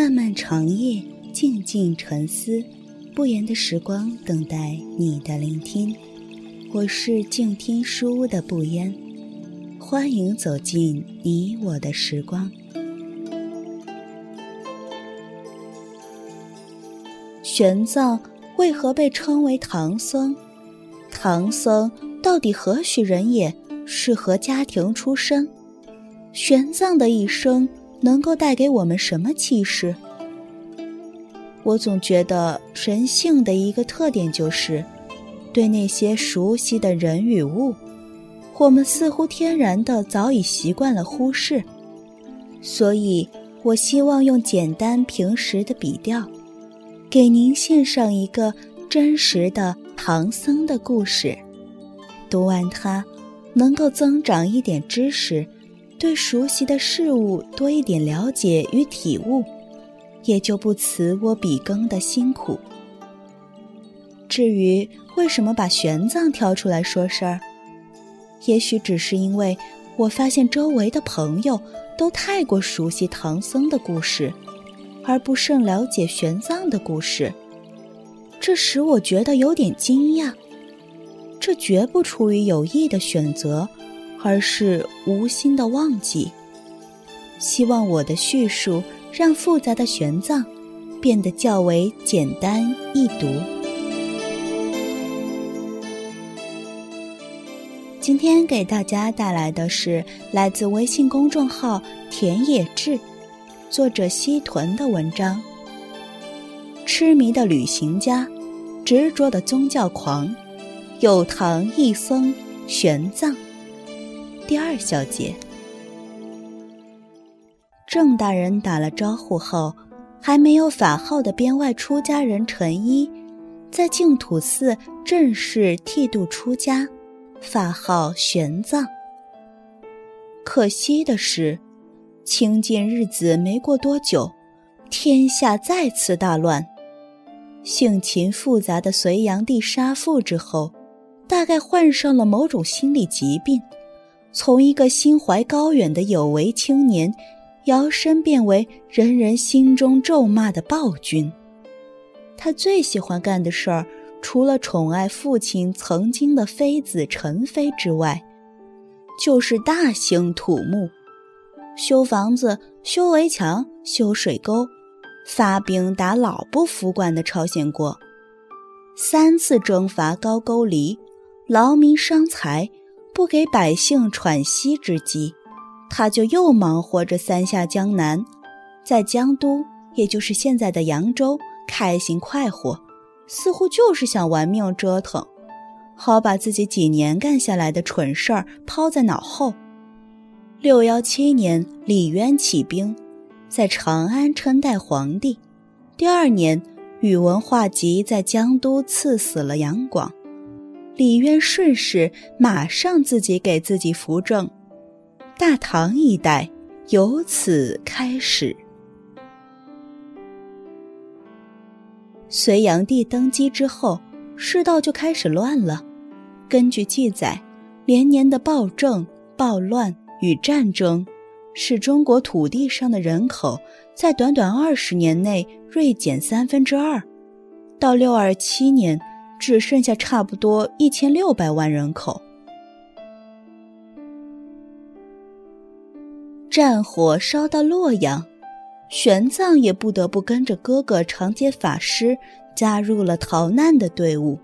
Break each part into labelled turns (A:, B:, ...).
A: 漫漫长夜，静静沉思，不言的时光等待你的聆听。我是静听书屋的不言，欢迎走进你我的时光。玄奘为何被称为唐僧？唐僧到底何许人也？是何家庭出身？玄奘的一生能够带给我们什么启示？我总觉得人性的一个特点就是，对那些熟悉的人与物，我们似乎天然的早已习惯了忽视。所以，我希望用简单平实的笔调，给您献上一个真实的唐僧的故事。读完它。能够增长一点知识，对熟悉的事物多一点了解与体悟，也就不辞我笔耕的辛苦。至于为什么把玄奘挑出来说事儿，也许只是因为我发现周围的朋友都太过熟悉唐僧的故事，而不甚了解玄奘的故事，这使我觉得有点惊讶。这绝不出于有意的选择，而是无心的忘记。希望我的叙述让复杂的玄奘变得较为简单易读。今天给大家带来的是来自微信公众号田野志，作者西屯的文章：痴迷的旅行家，执着的宗教狂。有唐一僧玄奘，第二小节。郑大人打了招呼后，还没有法号的编外出家人陈一，在净土寺正式剃度出家，法号玄奘。可惜的是，清净日子没过多久，天下再次大乱，性情复杂的隋炀帝杀父之后。大概患上了某种心理疾病，从一个心怀高远的有为青年，摇身变为人人心中咒骂的暴君。他最喜欢干的事儿，除了宠爱父亲曾经的妃子陈妃之外，就是大兴土木，修房子、修围墙、修水沟，发兵打老不服管的朝鲜国，三次征伐高句丽。劳民伤财，不给百姓喘息之机，他就又忙活着三下江南，在江都，也就是现在的扬州，开心快活，似乎就是想玩命折腾，好把自己几年干下来的蠢事儿抛在脑后。六幺七年，李渊起兵，在长安称代皇帝。第二年，宇文化及在江都赐死了杨广。李渊顺势马上自己给自己扶正，大唐一代由此开始。隋炀帝登基之后，世道就开始乱了。根据记载，连年的暴政、暴乱与战争，使中国土地上的人口在短短二十年内锐减三分之二，到六二七年。只剩下差不多一千六百万人口。战火烧到洛阳，玄奘也不得不跟着哥哥长街法师加入了逃难的队伍。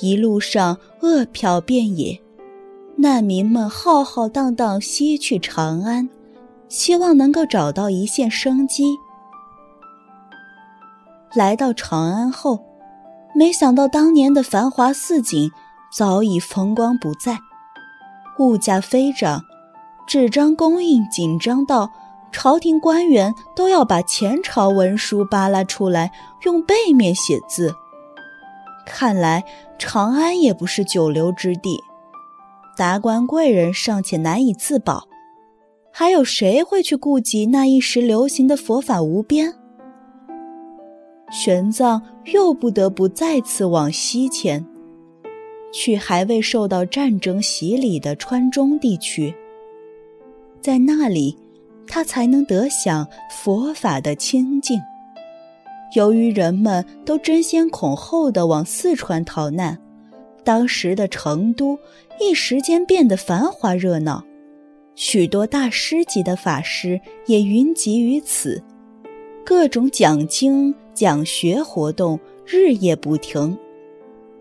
A: 一路上饿殍遍野，难民们浩浩荡荡西去长安，希望能够找到一线生机。来到长安后。没想到当年的繁华似锦早已风光不再，物价飞涨，纸张供应紧张到朝廷官员都要把前朝文书扒拉出来用背面写字。看来长安也不是久留之地，达官贵人尚且难以自保，还有谁会去顾及那一时流行的佛法无边？玄奘又不得不再次往西迁，去还未受到战争洗礼的川中地区。在那里，他才能得享佛法的清净。由于人们都争先恐后的往四川逃难，当时的成都一时间变得繁华热闹，许多大师级的法师也云集于此，各种讲经讲学活动日夜不停，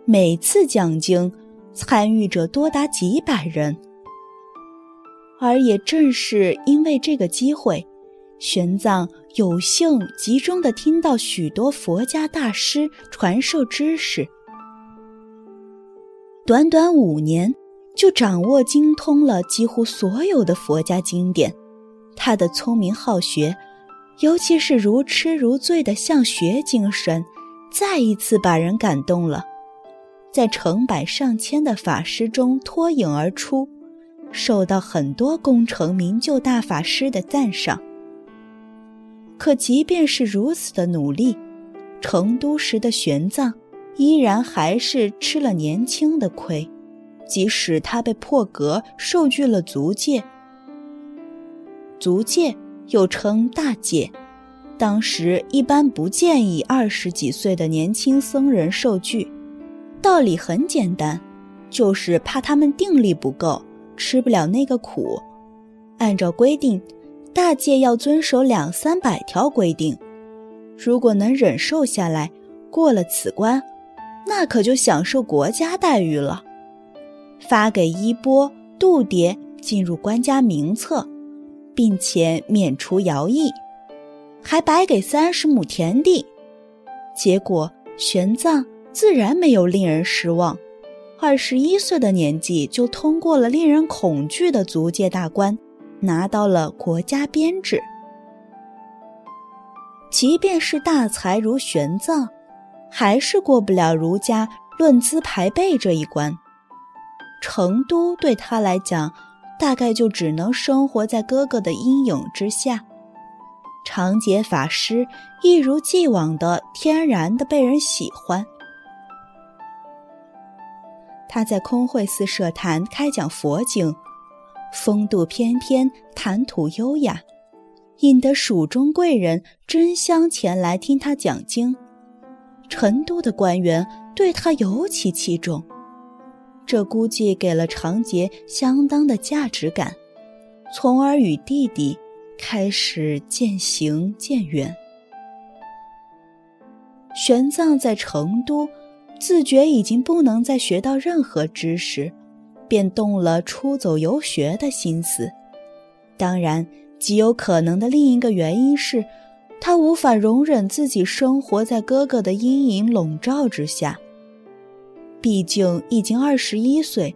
A: 每次讲经参与者多达几百人。而也正是因为这个机会，玄奘有幸集中的听到许多佛家大师传授知识，短短五年就掌握精通了几乎所有的佛家经典。他的聪明好学，尤其是如痴如醉的向学精神，再一次把人感动了，在成百上千的法师中脱颖而出。受到很多功成名就大法师的赞赏。可即便是如此的努力，成都时的玄奘依然还是吃了年轻的亏。即使他被破格授具了足戒，足戒又称大戒，当时一般不建议二十几岁的年轻僧人受具，道理很简单，就是怕他们定力不够。吃不了那个苦，按照规定，大戒要遵守两三百条规定。如果能忍受下来，过了此关，那可就享受国家待遇了，发给衣钵、度牒，进入官家名册，并且免除徭役，还白给三十亩田地。结果，玄奘自然没有令人失望。二十一岁的年纪就通过了令人恐惧的足界大关，拿到了国家编制。即便是大才如玄奘，还是过不了儒家论资排辈这一关。成都对他来讲，大概就只能生活在哥哥的阴影之下。长节法师一如既往的天然的被人喜欢。他在空慧寺设坛开讲佛经，风度翩翩，谈吐优雅，引得蜀中贵人争相前来听他讲经。成都的官员对他尤其器重，这估计给了长杰相当的价值感，从而与弟弟开始渐行渐远。玄奘在成都。自觉已经不能再学到任何知识，便动了出走游学的心思。当然，极有可能的另一个原因是，他无法容忍自己生活在哥哥的阴影笼罩之下。毕竟已经二十一岁，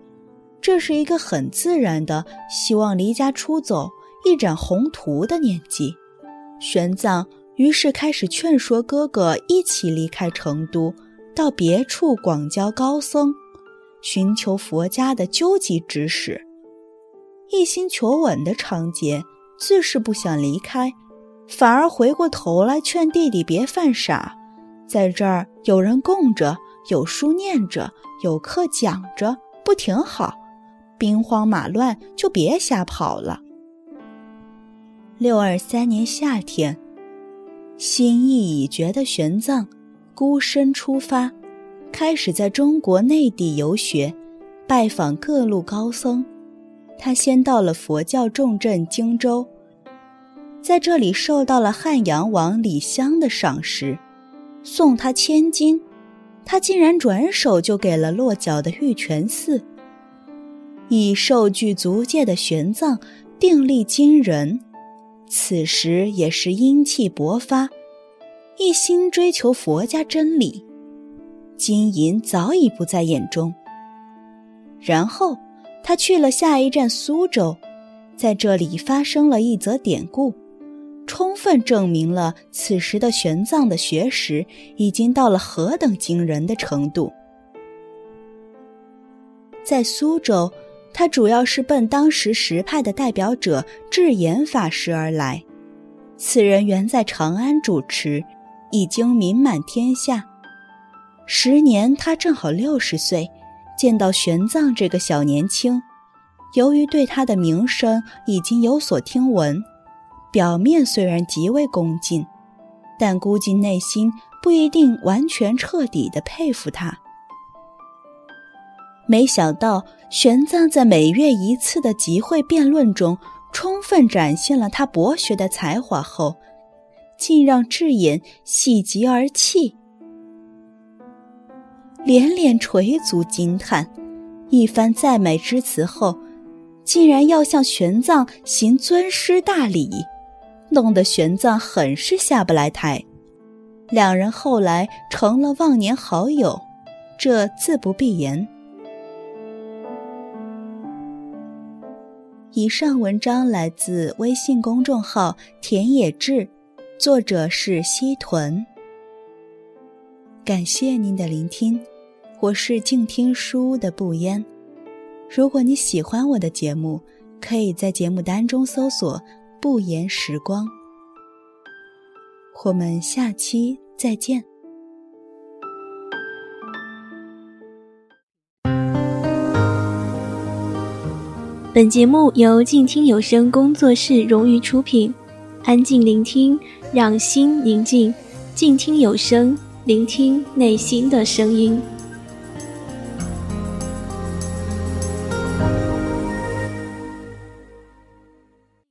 A: 这是一个很自然的希望离家出走、一展宏图的年纪。玄奘于是开始劝说哥哥一起离开成都。到别处广交高僧，寻求佛家的究极知识。一心求稳的长杰自是不想离开，反而回过头来劝弟弟别犯傻，在这儿有人供着，有书念着，有课讲着，不挺好？兵荒马乱就别瞎跑了。六二三年夏天，心意已决的玄奘。孤身出发，开始在中国内地游学，拜访各路高僧。他先到了佛教重镇荆州，在这里受到了汉阳王李湘的赏识，送他千金。他竟然转手就给了落脚的玉泉寺。已受具足戒的玄奘定力惊人，此时也是英气勃发。一心追求佛家真理，金银早已不在眼中。然后他去了下一站苏州，在这里发生了一则典故，充分证明了此时的玄奘的学识已经到了何等惊人的程度。在苏州，他主要是奔当时实派的代表者智严法师而来，此人原在长安主持。已经名满天下。时年他正好六十岁，见到玄奘这个小年轻，由于对他的名声已经有所听闻，表面虽然极为恭敬，但估计内心不一定完全彻底的佩服他。没想到玄奘在每月一次的集会辩论中，充分展现了他博学的才华后，竟让智隐喜极而泣，连连垂足惊叹。一番赞美之词后，竟然要向玄奘行尊师大礼，弄得玄奘很是下不来台。两人后来成了忘年好友，这自不必言。以上文章来自微信公众号“田野志”，作者是西屯。感谢您的聆听。我是静听书屋的不烟。如果你喜欢我的节目，可以在节目单中搜索“不言时光”。我们下期再见。
B: 本节目由静听有声工作室荣誉出品，安静聆听，让心宁静。静听有声，聆听内心的声音。